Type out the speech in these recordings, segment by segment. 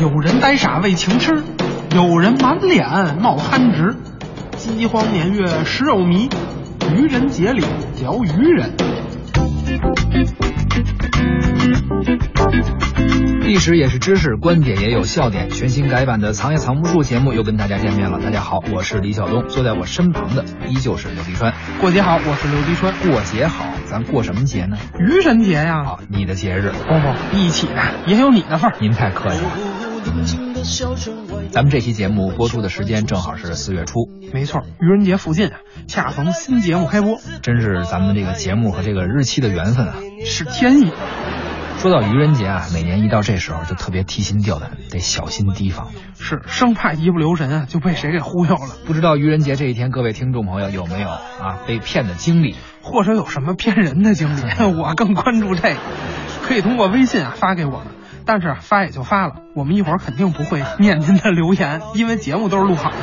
有人呆傻为情痴，有人满脸冒憨直。饥荒年月食肉糜，愚人节里聊愚人。历史也是知识，观点也有笑点。全新改版的《藏也藏不住》节目又跟大家见面了。大家好，我是李晓东，坐在我身旁的依旧是刘迪川。过节好，我是刘迪川。过节好，咱过什么节呢？愚人节呀！好，你的节日，不不，一起的，也有你的份儿。您太客气了。咱们这期节目播出的时间正好是四月初，没错，愚人节附近啊，恰逢新节目开播，真是咱们这个节目和这个日期的缘分啊，是天意。说到愚人节啊，每年一到这时候就特别提心吊胆，得小心提防，是生怕一不留神啊就被谁给忽悠了。不知道愚人节这一天，各位听众朋友有没有啊被骗的经历，或者有什么骗人的经历？我更关注这个，可以通过微信啊发给我们。但是发也就发了，我们一会儿肯定不会念您的留言，因为节目都是录好的。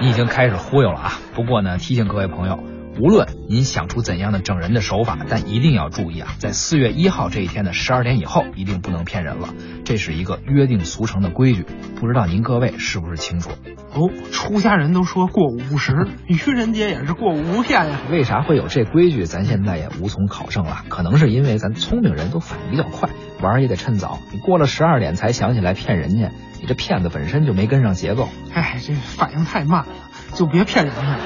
你已经开始忽悠了啊！不过呢，提醒各位朋友。无论您想出怎样的整人的手法，但一定要注意啊，在四月一号这一天的十二点以后，一定不能骗人了。这是一个约定俗成的规矩，不知道您各位是不是清楚？哦，出家人都说过午不食，愚人节也是过午不骗呀。为啥会有这规矩？咱现在也无从考证了。可能是因为咱聪明人都反应比较快，玩也得趁早。你过了十二点才想起来骗人家，你这骗子本身就没跟上节奏。哎，这反应太慢了，就别骗人了。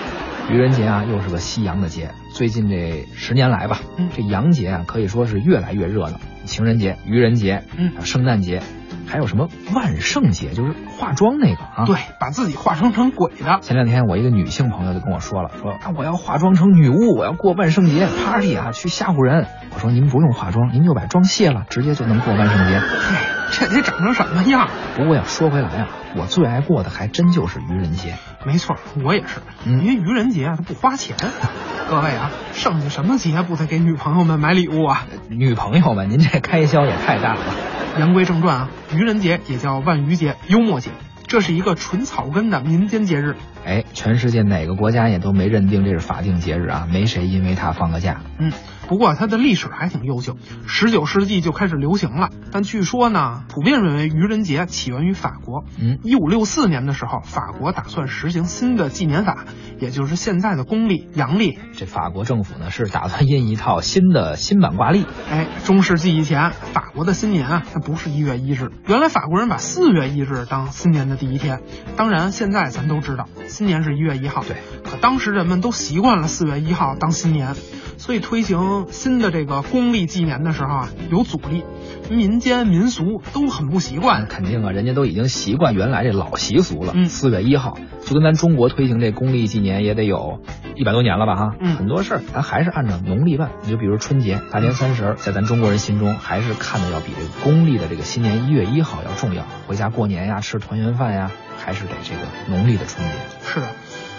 愚人节啊，又是个西洋的节。最近这十年来吧，这洋节啊，可以说是越来越热闹。情人节、愚人节，嗯，圣诞节，还有什么万圣节，就是化妆那个啊。对，把自己化妆成鬼的。前两天我一个女性朋友就跟我说了，说啊，我要化妆成女巫，我要过万圣节 party 啊，去吓唬人。我说您不用化妆，您就把妆卸了，直接就能过万圣节。嘿，这得长成什么样？不过要说回来啊，我最爱过的还真就是愚人节。没错，我也是，因为愚人节啊，它不花钱。各位啊，剩下什么节不得给女朋友们买礼物啊？女朋友们，您这开销也太大了。言归正传啊，愚人节也叫万愚节、幽默节，这是一个纯草根的民间节日。哎，全世界哪个国家也都没认定这是法定节日啊，没谁因为它放个假。嗯。不过它的历史还挺悠久，十九世纪就开始流行了。但据说呢，普遍认为愚人节起源于法国。嗯，一五六四年的时候，法国打算实行新的纪年法，也就是现在的公历、阳历。这法国政府呢是打算印一套新的新版挂历。哎，中世纪以前，法国的新年啊，它不是一月一日。原来法国人把四月一日当新年的第一天。当然，现在咱都知道，新年是一月一号。对，可当时人们都习惯了四月一号当新年。所以推行新的这个公历纪年的时候啊，有阻力，民间民俗都很不习惯。肯定啊，人家都已经习惯原来这老习俗了。嗯，四月一号就跟咱中国推行这公历纪年也得有一百多年了吧？哈，嗯，很多事儿咱还是按照农历办。你就比如春节、大年三十，在咱中国人心中还是看的要比这个公历的这个新年一月一号要重要。回家过年呀，吃团圆饭呀，还是得这个农历的春节。是的。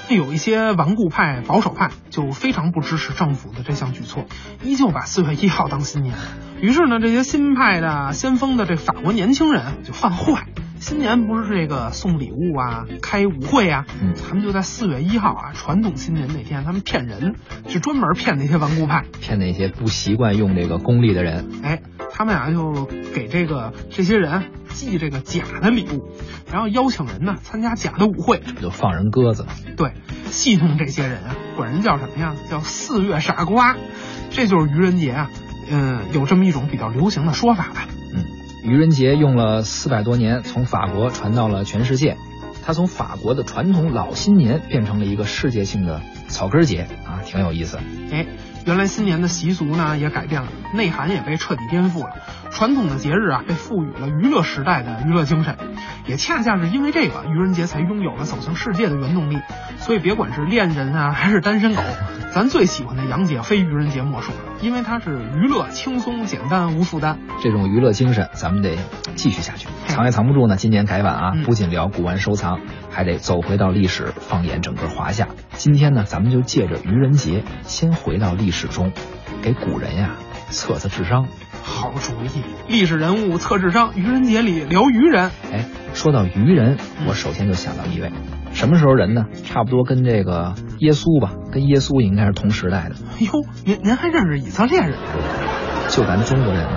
有一些顽固派、保守派就非常不支持政府的这项举措，依旧把四月一号当新年。于是呢，这些新派的先锋的这法国年轻人就犯坏。新年不是这个送礼物啊、开舞会啊，嗯，他们就在四月一号啊，传统新年那天，他们骗人，就专门骗那些顽固派，骗那些不习惯用这个公历的人。哎，他们俩就给这个这些人寄这个假的礼物，然后邀请人呢参加假的舞会，这不就放人鸽子？对，戏弄这些人啊，管人叫什么呀？叫四月傻瓜，这就是愚人节啊。嗯，有这么一种比较流行的说法吧。嗯愚人节用了四百多年，从法国传到了全世界。它从法国的传统老新年变成了一个世界性的草根节啊，挺有意思。哎，原来新年的习俗呢也改变了，内涵也被彻底颠覆了。传统的节日啊被赋予了娱乐时代的娱乐精神，也恰恰是因为这个，愚人节才拥有了走向世界的原动力。所以别管是恋人啊还是单身狗，咱最喜欢的杨姐非愚人节莫属了，因为它是娱乐、轻松、简单、无负担。这种娱乐精神，咱们得继续下去。藏也藏不住呢，今年改版啊，嗯不仅聊古玩收藏，还得走回到历史，放眼整个华夏。今天呢，咱们就借着愚人节，先回到历史中，给古人呀测测智商。好主意，历史人物测智商，愚人节里聊愚人。哎，说到愚人，我首先就想到一位，什么时候人呢？差不多跟这个耶稣吧，跟耶稣应该是同时代的。哟，您您还认识以色列人？就咱中国人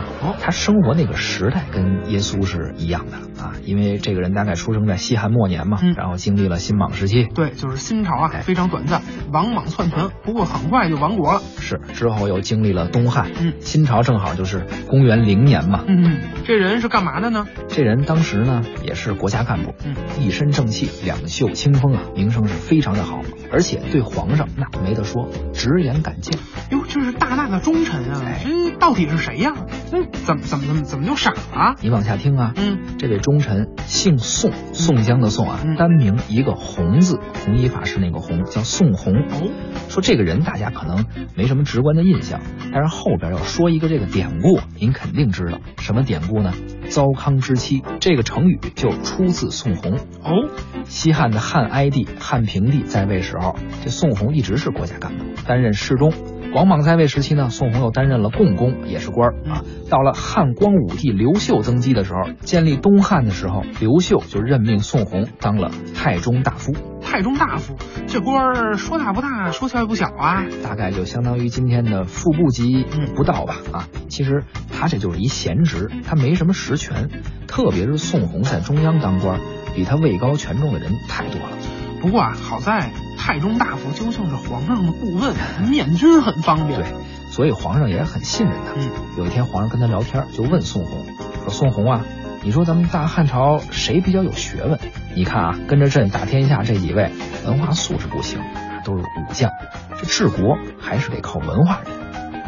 他生活那个时代跟耶稣是一样的啊，因为这个人大概出生在西汉末年嘛，嗯然后经历了新莽时期，对，就是新朝啊哎，非常短暂，王莽篡权，不过很快就亡国了。是之后又经历了东汉，嗯新朝正好就是公元零年嘛。嗯，这人是干嘛的呢？这人当时呢也是国家干部，嗯，一身正气，两袖清风啊，名声是非常的好，而且对皇上那没得说，直言敢谏。哟，这是大大的忠臣啊！哎这到底是谁呀？嗯怎么怎么怎么怎么就傻了？你往下听啊，嗯，这位忠臣姓宋，宋江的宋啊，嗯单名一个弘字，弘一法师那个弘，叫宋弘。哦，说这个人大家可能没什么直观的印象，但是后边要说一个这个典故，您肯定知道什么典故呢？糟糠之妻这个成语就出自宋弘。哦，西汉的汉哀帝、汉平帝在位时候，这宋弘一直是国家干部，担任侍中。王莽在位时期呢，宋弘又担任了共工，也是官儿啊。到了汉光武帝刘秀登基的时候，建立东汉的时候，刘秀就任命宋弘当了太中大夫。太中大夫，这官儿说大不大，说小也不小啊。大概就相当于今天的副部级嗯不到吧啊。其实他这就是一闲职，他没什么实权。特别是宋弘在中央当官，比他位高权重的人太多了。不过啊，好在太中大夫究竟是皇上的顾问，面君很方便。对，所以皇上也很信任他。嗯，有一天皇上跟他聊天，就问宋弘说：“宋弘啊，你说咱们大汉朝谁比较有学问？你看啊，跟着朕打天下这几位，文化素质不行，都是武将。这治国还是得靠文化人。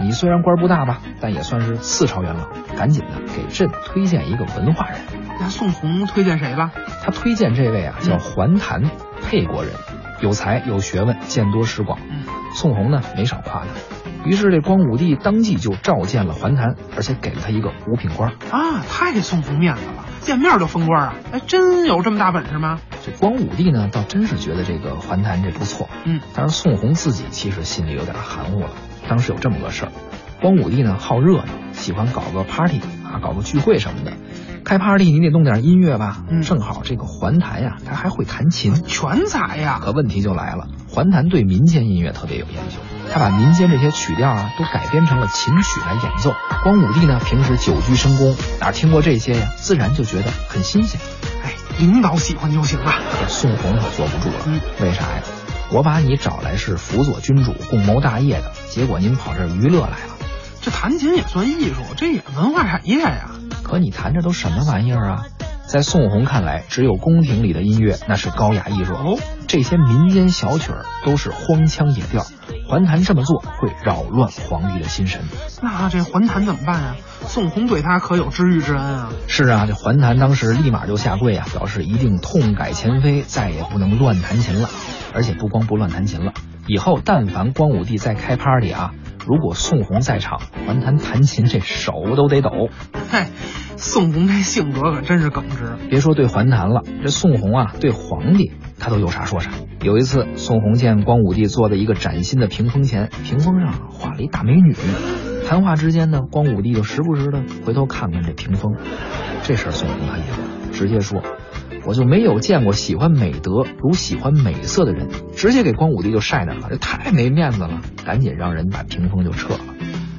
你虽然官不大吧，但也算是四朝元老，赶紧的给朕推荐一个文化人。那宋弘推荐谁了？他推荐这位啊，叫嗯桓谭，沛国人，有才有学问，见多识广。嗯，宋弘呢没少夸他，于是这光武帝当即就召见了桓谭，而且给了他一个五品官。啊，太给宋弘面子了，见面就封官啊！哎，真有这么大本事吗？这光武帝呢，倒真是觉得这个桓谭这不错，嗯，但是宋弘自己其实心里有点含糊了。当时有这么个事儿，光武帝呢好热闹，喜欢搞个 party 啊，搞个聚会什么的。开 party 你得弄点音乐吧，嗯正好这个桓谭呀，他还会弹琴，全才呀！可问题就来了，桓谭对民间音乐特别有研究，他把民间这些曲调啊都改编成了琴曲来演奏。光武帝呢平时久居深宫，哪听过这些呀？自然就觉得很新鲜。哎，领导喜欢就行了。这宋弘可坐不住了，嗯为啥呀？我把你找来是辅佐君主、共谋大业的，结果您跑这儿娱乐来了。这弹琴也算艺术，这也文化产业呀。可你弹这都什么玩意儿啊？在宋红看来，只有宫廷里的音乐那是高雅艺术，哦，这些民间小曲儿都是荒腔野调。桓谭这么做会扰乱皇帝的心神。那这桓谭怎么办啊？宋红对他可有知遇之恩啊。是啊，这桓谭当时立马就下跪啊，表示一定痛改前非，再也不能乱弹琴了。而且不光不乱弹琴了，以后但凡光武帝再开 party 啊，如果宋弘在场，桓谭弹琴这手都得抖。嗨，宋弘这性格可真是耿直。别说对桓谭了，这宋弘啊，对皇帝他都有啥说啥。有一次，宋弘见光武帝坐在一个崭新的屏风前，屏风上画了一大美女。谈话之间呢，光武帝就时不时的回头看看这屏风。这事儿宋弘他也管，直接说：“我就没有见过喜欢美德如喜欢美色的人。”直接给光武帝就晒那儿了，这太没面子了，赶紧让人把屏风就撤了。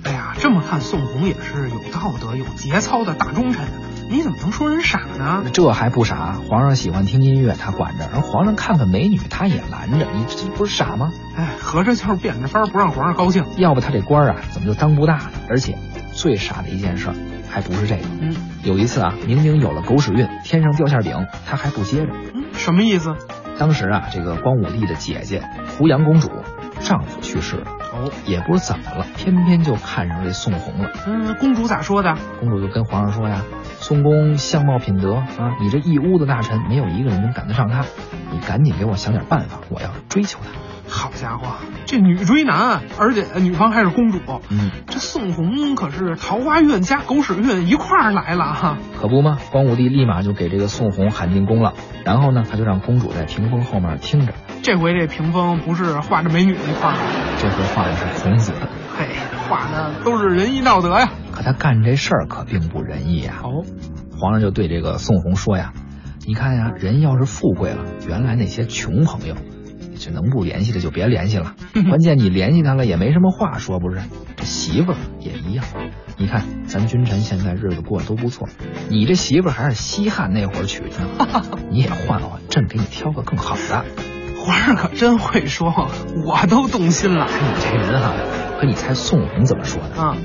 哎呀，这么看宋弘也是有道德、有节操的大忠臣啊。你怎么能说人傻呢？这还不傻？皇上喜欢听音乐，他管着；而皇上看看美女，他也拦着。你这不是傻吗？哎，合着就是变着法不让皇上高兴。要不他这官啊，怎么就当不大呢？而且最傻的一件事儿还不是这个。嗯有一次啊，明明有了狗屎运，天上掉馅饼，他还不接着。嗯，什么意思？当时啊，这个光武帝的姐姐胡杨公主丈夫去世了，哦，也不知怎么了，偏偏就看上这宋弘了。嗯，公主咋说的？公主就跟皇上说呀：“宋公相貌品德啊，你这一屋子大臣没有一个人能赶得上他，你赶紧给我想点办法，我要追求他。”好家伙，这女追男，而且女方还是公主。嗯，这宋红可是桃花运加狗屎运一块儿来了哈。可不吗？光武帝立马就给这个宋红喊进宫了，然后呢，他就让公主在屏风后面听着。这回这屏风不是画着美女那块儿，这回画的是孔子。嘿，画的都是仁义道德呀。可他干这事儿可并不仁义啊。哦，皇上就对这个宋红说呀：“你看呀，人要是富贵了，原来那些穷朋友，这能不联系的就别联系了。关键你联系他了也没什么话说，不是？这媳妇儿也一样。你看咱君臣现在日子过得都不错，你这媳妇儿还是西汉那会儿娶的呢，你也换换，朕给你挑个更好的。皇上可真会说，我都动心了。你这人啊，可你猜宋红怎么说的？啊，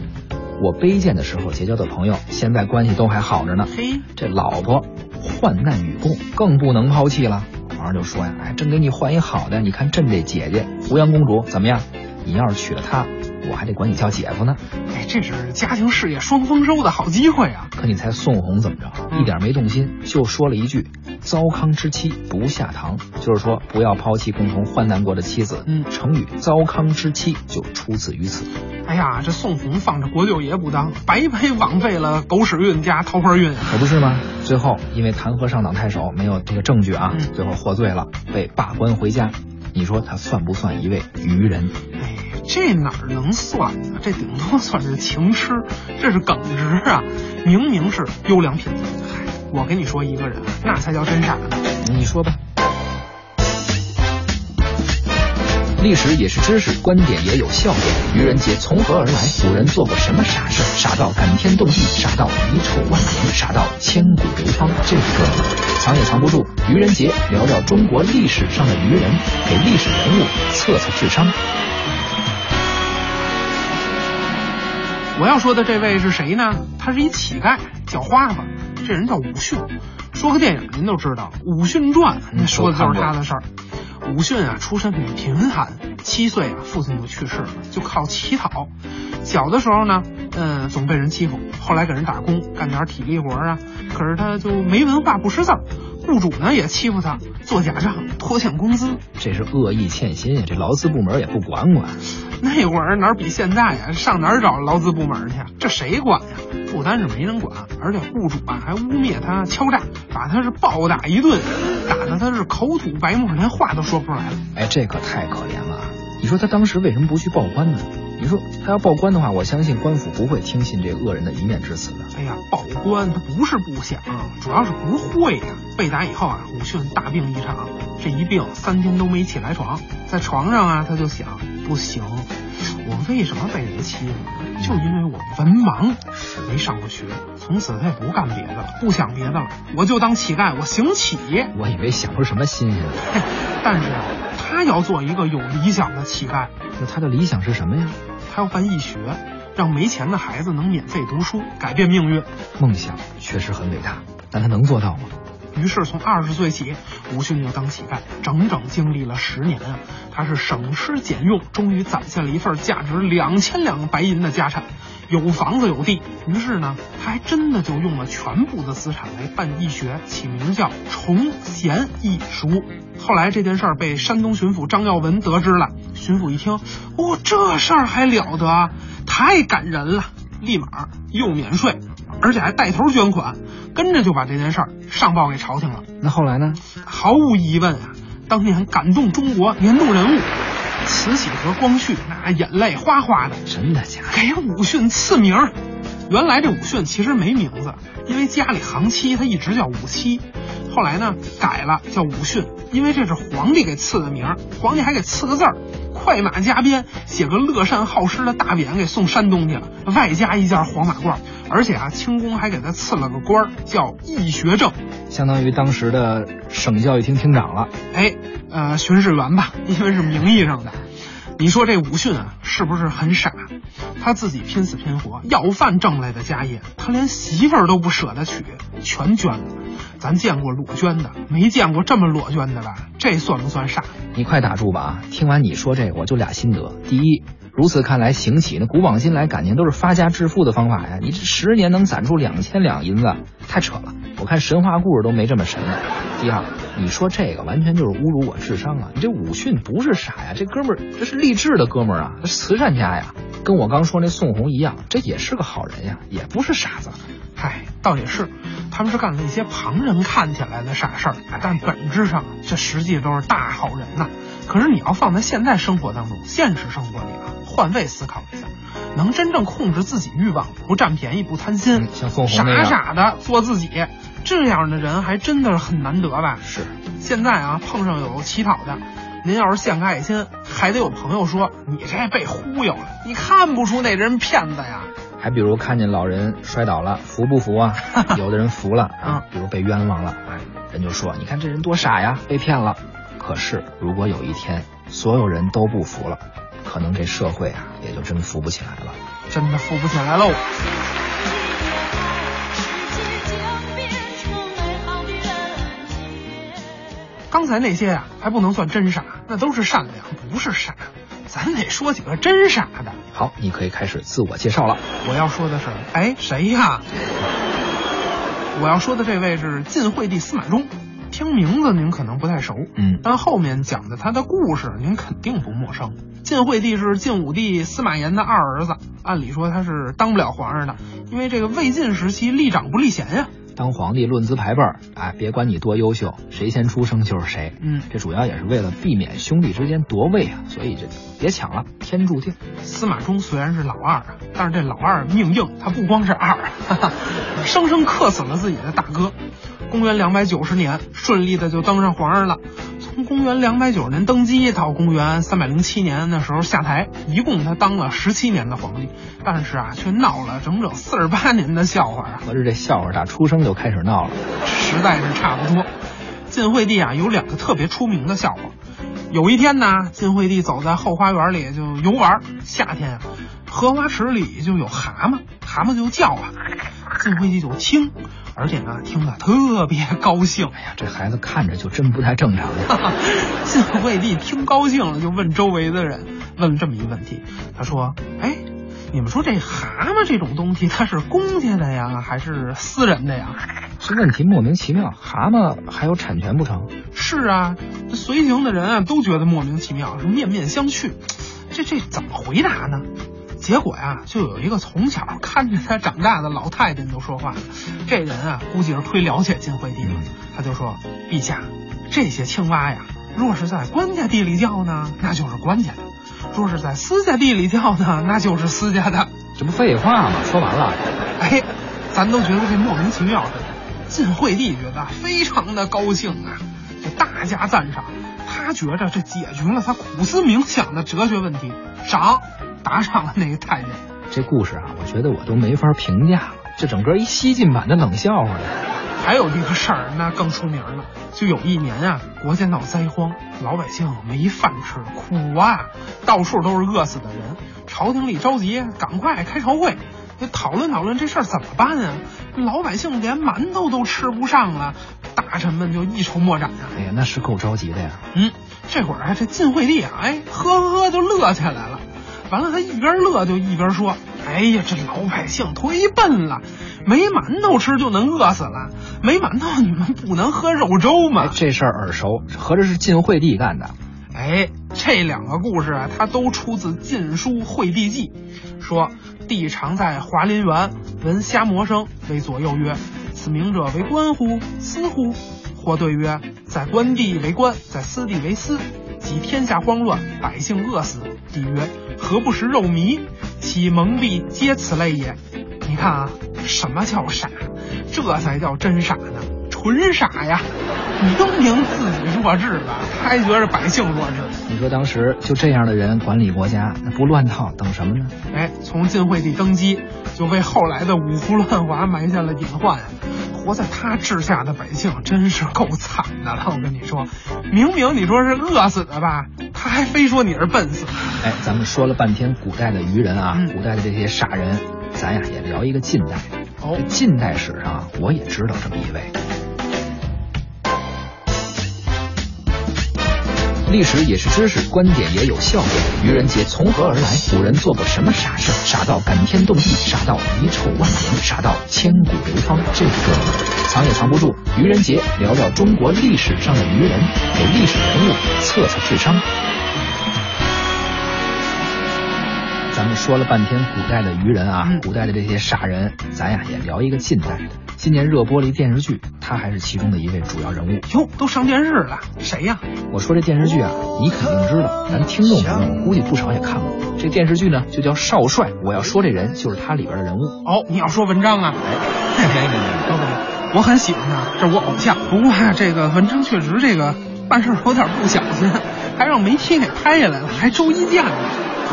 我卑贱的时候结交的朋友，现在关系都还好着呢。嘿，这老婆患难与共，更不能抛弃了。皇上就说呀：“哎，朕给你换一好的，你看朕这姐姐胡杨公主怎么样？你要是娶了她，我还得管你叫姐夫呢。哎，这是家庭事业双丰收的好机会啊！可你猜宋红怎么着？一点没动心，就说了一句：“糟糠之妻不下堂。”就是说不要抛弃共同患难过的妻子。嗯成语“糟糠之妻”就出自于此。哎呀，这宋红放着国舅爷不当，白白枉费了狗屎运加桃花运啊！可不是吗？最后因为弹劾上党太守，没有这个证据啊，嗯最后获罪了，被罢官回家。你说他算不算一位愚人？哎，这哪儿能算呢？这顶多算是情痴，这是耿直啊！明明是优良品质。嗨，我跟你说一个人，那才叫真傻呢。你说吧。历史也是知识，观点也有笑点。愚人节从何而来？古人做过什么傻事？傻到感天动地，傻到遗臭万年，傻到千古流芳。这个藏也藏不住。愚人节聊聊中国历史上的愚人，给历史人物测测智商。我要说的这位是谁呢？他是一乞丐，叫花子。这人叫武训。说个电影您都知道，《武训传》，那说的就是他的事儿。武训啊，出身很贫寒，七岁啊，父亲就去世了，就靠乞讨。小的时候呢，嗯，总被人欺负，后来给人打工，干点体力活啊。可是他就没文化，不识字儿，雇主呢也欺负他，做假账，拖欠工资。这是恶意欠薪呀！这劳资部门也不管管。那会儿哪儿比现在呀？上哪儿找劳资部门去？这谁管呀？不单是没人管，而且雇主啊还污蔑他敲诈，把他是暴打一顿，打的他是口吐白沫，连话都说不出来了。哎，这可太可怜了啊！你说他当时为什么不去报官呢？你说他要报官的话，我相信官府不会听信这恶人的一面之词的。哎呀，报官他不是不想，主要是不会呀。被打以后啊，鲁迅大病一场，这一病三天都没起来床，在床上啊他就想，不行，我为什么被人欺负？就因为我文盲，没上过学。从此他也不干别的了，不想别的了，我就当乞丐，我行乞。我以为想出什么新鲜的，嘿但是啊，他要做一个有理想的乞丐，那他的理想是什么呀？他要办义学，让没钱的孩子能免费读书，改变命运。梦想确实很伟大，但他能做到吗？于是从二十岁起，吴迅就当乞丐，整整经历了十年啊。他是省吃俭用，终于攒下了一份价值两千两白银的家产，有房子有地。于是呢，他还真的就用了全部的资产来办义学，起名叫崇贤义塾。后来这件事儿被山东巡抚张耀文得知了，巡抚一听，哦，这事儿还了得啊，太感人了，立马又免税，而且还带头捐款，跟着就把这件事儿上报给朝廷了。那后来呢？毫无疑问啊，当年感动中国年度人物，慈禧和光绪那眼泪哗哗的，真的假的？给武训赐名儿。原来这武训其实没名字，因为家里行七他一直叫武七，后来呢改了叫武训，因为这是皇帝给赐的名儿，皇帝还给赐个字儿，快马加鞭，写个乐善好施的大匾给送山东去了，外加一件黄马褂，而且啊清宫还给他赐了个官儿叫义学正。相当于当时的省教育厅厅长了。哎，呃，巡视员吧，因为是名义上的。你说这武训啊，是不是很傻？他自己拼死拼活要饭挣来的家业，他连媳妇儿都不舍得娶，全捐了。咱见过裸捐的，没见过这么裸捐的吧？这算不算傻？你快打住吧！听完你说这个，我就俩心得：第一，如此看来，行乞那古往今来感情都是发家致富的方法呀！你这十年能攒出两千两银子，太扯了！我看神话故事都没这么神。第二，你说这个完全就是侮辱我智商啊！你这武训不是傻呀，这哥们儿这是励志的哥们儿啊，这慈善家呀，跟我刚说那宋红一样，这也是个好人呀，也不是傻子。嗨，倒也是，他们是干了一些旁人看起来的傻事儿，但本质上这实际都是大好人呐。可是你要放在现在生活当中，现实生活里啊，换位思考一下，能真正控制自己欲望，不占便宜，不贪心，嗯像宋红傻傻的做自己，这样的人还真的是很难得吧？是，现在啊，碰上有乞讨的，您要是献个爱心，还得有朋友说你这被忽悠了，你看不出那人骗子呀。还比如看见老人摔倒了，服不服啊？有的人服了啊，比如被冤枉了，哎，人就说你看这人多傻呀，被骗了。可是如果有一天所有人都不服了，可能这社会啊也就真扶不起来了。真的扶不起来喽。刚才那些啊、还不能算真傻，那都是善良，不是傻。咱得说几个真傻的。好，你可以开始自我介绍了。我要说的是，哎，谁呀？我要说的这位是晋惠帝司马衷，听名字您可能不太熟，嗯但后面讲的他的故事您肯定不陌生。晋惠帝是晋武帝司马炎的二儿子，按理说他是当不了皇上的，因为这个魏晋时期立长不立贤呀。当皇帝论资排辈儿，哎，别管你多优秀，谁先出生就是谁。嗯这主要也是为了避免兄弟之间夺位啊，所以这别抢了，天注定。司马衷虽然是老二啊，但是这老二命硬，他不光是二，哈哈，生生克死了自己的大哥。公元两百九十年，顺利的就登上皇上了。从公元两百九十年登基到公元三百零七年的时候下台，一共他当了十七年的皇帝，但是啊，却闹了整整四十八年的笑话啊。合着这笑话打出生就开始闹了。实在是差不多。晋惠帝啊，有两个特别出名的笑话。有一天呢，晋惠帝走在后花园里就游玩，夏天啊，荷花池里就有蛤蟆，蛤蟆就叫啊，晋惠帝就听，而且呢，听得特别高兴。哎呀，这孩子看着就真不太正常呀。晋惠帝听高兴了，就问周围的人，问了这么一个问题，他说：“哎，你们说这蛤蟆这种东西，它是公家的呀，还是私人的呀？”这问题莫名其妙，蛤蟆还有产权不成？是啊，这随行的人啊都觉得莫名其妙，是面面相觑。这这怎么回答呢？结果呀、就有一个从小看着他长大的老太监都说话了。这人啊，估计是忒了解晋惠帝了。他就说：“陛下，这些青蛙呀，若是在官家地里叫呢，那就是官家的；若是在私家地里叫呢，那就是私家的。”这不废话吗？说完了。哎，咱都觉得这莫名其妙似的。晋惠帝觉得非常的高兴啊，就大加赞赏。他觉着这解决了他苦思冥想的哲学问题，赏打赏了那个太监。这故事啊，我觉得我都没法评价了，这整个一西晋版的冷笑话呀。还有一个事儿，那更出名了。就有一年啊，国家闹灾荒，老百姓没饭吃，苦啊，到处都是饿死的人。朝廷里着急，赶快开朝会，得讨论讨论这事儿怎么办啊？老百姓连馒头都吃不上了，大臣们就一筹莫展啊。哎呀，那是够着急的呀。嗯，这会儿啊，这晋惠帝啊，哎，呵呵呵就乐起来了。完了，他一边乐就一边说：“哎呀，这老百姓忒笨了，没馒头吃就能饿死了。没馒头，你们不能喝肉粥哎吗，？”这事儿耳熟，合着是晋惠帝干的。哎，这两个故事啊，它都出自《晋书·惠帝纪》，说帝常在华林园，闻虾蟆声，为左右曰：“此名者为官乎？私乎？”或对曰：“在官地为官，在私地为私。即天下慌乱，百姓饿死。”帝曰：“何不食肉糜？其蒙蔽皆此类也。”你看啊，什么叫傻？这才叫真傻呢，纯傻呀！你都明自己弱智了，他还觉着百姓弱智。你说当时就这样的人管理国家，那不乱套等什么呢？哎，从晋惠帝登基，就为后来的五胡乱华埋下了隐患啊！活在他治下的百姓真是够惨的了，我跟你说，明明你说是饿死的吧，他还非说你是笨死的。哎，咱们说了半天古代的愚人啊，嗯古代的这些傻人，咱呀也聊一个近代。哦近代史上啊，我也知道这么一位。历史也是知识，观点也有笑点。愚人节从何而来？古人做过什么傻事？傻到感天动地，傻到遗臭万年，傻到千古流芳。这个藏也藏不住。愚人节聊聊中国历史上的愚人，给历史人物测测智商。咱们说了半天古代的愚人啊，嗯古代的这些傻人，咱呀也聊一个近代的。今年热播了一电视剧，他还是其中的一位主要人物。哟，都上电视了，谁呀？我说这电视剧啊，你肯定知道，咱听众朋友我估计不少也看过。这电视剧呢就叫《少帅》，我要说这人就是他里边的人物。哦，你要说文章啊？哎没没没，不不不，我很喜欢他，这是我偶像。不过呀，这个文章确实这个办事有点不小心，还让媒体给拍下来了，还周一见了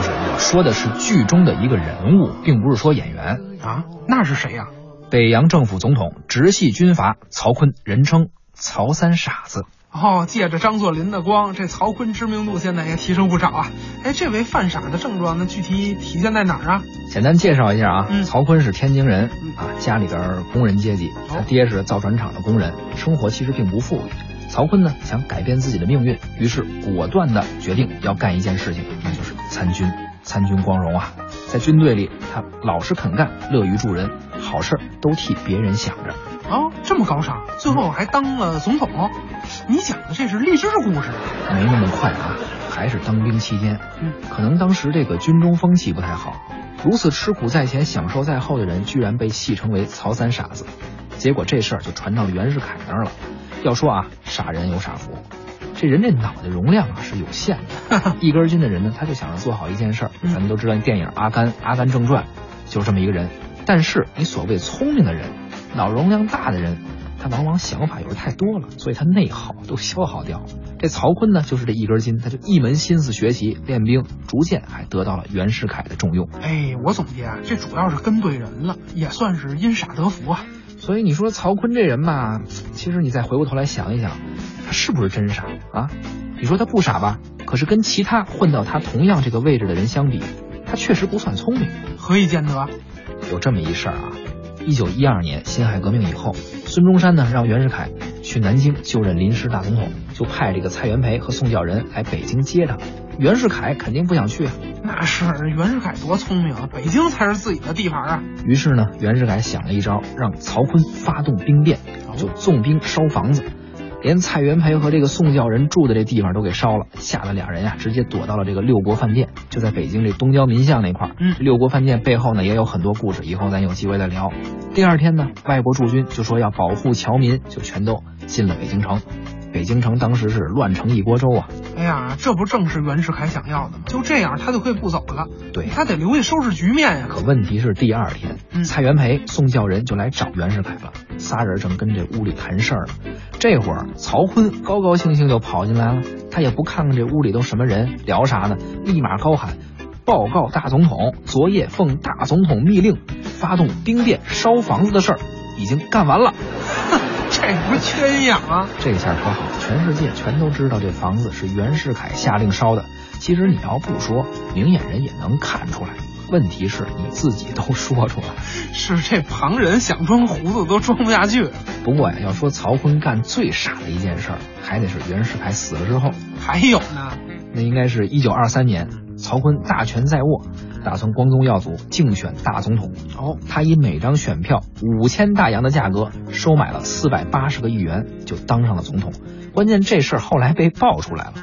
不是我说的是剧中的一个人物，并不是说演员。啊？那是谁呀？北洋政府总统、直系军阀曹锟，人称曹三傻子。哦，借着张作霖的光，这曹锟知名度现在也提升不少啊。哎，这位犯傻的症状，那具体体现在哪儿啊？简单介绍一下啊，嗯曹锟是天津人嗯啊，家里边工人阶级，他哦爹是造船厂的工人，生活其实并不富裕。曹锟呢想改变自己的命运，于是果断的决定要干一件事情，那就是参军。参军光荣啊，在军队里他老实肯干，乐于助人，好事儿都替别人想着。哦，这么高尚，最后还当了总统。你讲的这是励志故事啊？没那么快啊，还是当兵期间，嗯，可能当时这个军中风气不太好，如此吃苦在前、享受在后的人，居然被戏称为曹三傻子。结果这事儿就传到了袁世凯那儿了。要说啊，傻人有傻福，这人这脑袋容量啊是有限的。一根筋的人呢，他就想着做好一件事儿。嗯咱们都知道电影《阿甘》《阿甘正传》就是这么一个人。但是你所谓聪明的人，脑容量大的人，他往往想法有时太多了，所以他内耗都消耗掉了。这曹锟呢，就是这一根筋，他就一门心思学习练兵，逐渐还得到了袁世凯的重用。哎，我总结啊，这主要是跟对人了，也算是因傻得福啊。所以你说曹锟这人吧，其实你再回过头来想一想，他是不是真傻啊？你说他不傻吧？可是跟其他混到他同样这个位置的人相比，他确实不算聪明。何以见得？有这么一事儿啊，一九一二年辛亥革命以后，孙中山呢让袁世凯去南京就任临时大总统，就派这个蔡元培和宋教仁来北京接他。袁世凯肯定不想去啊，那是袁世凯多聪明啊，北京才是自己的地盘啊。于是呢，袁世凯想了一招，让曹锟发动兵变，就纵兵烧房子，连蔡元培和这个宋教仁住的这地方都给烧了，吓得俩人呀、直接躲到了这个六国饭店，就在北京这东郊民巷那块儿。嗯六国饭店背后呢也有很多故事，以后咱有机会再聊。第二天呢，外国驻军就说要保护侨民，就全都进了北京城。北京城当时是乱成一锅粥啊！哎呀，这不正是袁世凯想要的吗？就这样，他就可以不走了。对他得留下收拾局面呀。可问题是第二天，嗯蔡元培、宋教仁就来找袁世凯了，仨人正跟这屋里谈事儿呢。这会儿曹锟高高兴兴就跑进来了，他也不看看这屋里都什么人，聊啥呢？立马高喊：“报告大总统，昨夜奉大总统密令，发动兵变烧房子的事儿已经干完了。”这不缺阴阳啊？这下可好，全世界全都知道这房子是袁世凯下令烧的。其实你要不说，明眼人也能看出来。问题是你自己都说出来。是这旁人想装糊涂都装不下去。不过呀，要说曹锟干最傻的一件事儿，还得是袁世凯死了之后。还有呢，那应该是一九二三年，曹锟大权在握，打算光宗耀祖，竞选大总统。哦，他以每张选票五千大洋的价格收买了四百八十个议员，就当上了总统。关键这事儿后来被爆出来了，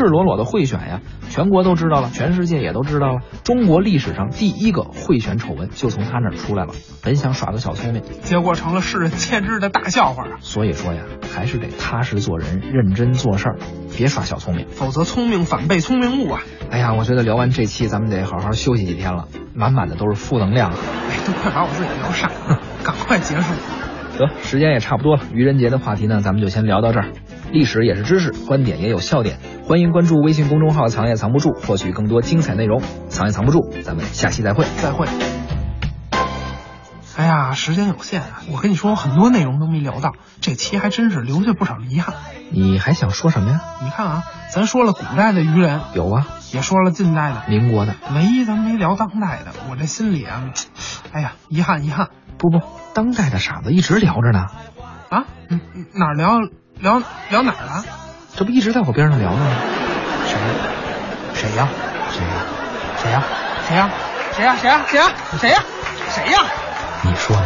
赤裸裸的贿选呀，全国都知道了，全世界也都知道了。中国历史上第一个贿选丑闻就从他那儿出来了。本想耍个小聪明，结果成了世人皆知的大笑话啊！所以说呀，还是得踏实做人，认真做事儿，别耍小聪明。否则聪明反被聪明误啊！哎呀，我觉得聊完这期，咱们得好好休息几天了，满满的都是负能量。哎，都快把我自己聊傻了，赶快结束。得，时间也差不多了，愚人节的话题呢，咱们就先聊到这儿。历史也是知识，观点也有笑点，欢迎关注微信公众号“藏也藏不住”，获取更多精彩内容。藏也藏不住，咱们下期再会。再会。哎呀，时间有限啊，我跟你说，很多内容都没聊到，这期还真是留下不少遗憾。你还想说什么呀？你看啊，咱说了古代的愚人，有啊，也说了近代的，民国的。唯一咱没聊当代的，我这心里啊，哎呀，遗憾遗憾不不，当代的傻子一直聊着呢，啊！嗯嗯哪聊聊聊哪儿了？这不一直在我边上聊呢吗？谁呀？谁呀？谁呀？谁呀？谁呀？谁呀？谁呀？谁呀？谁呀？你说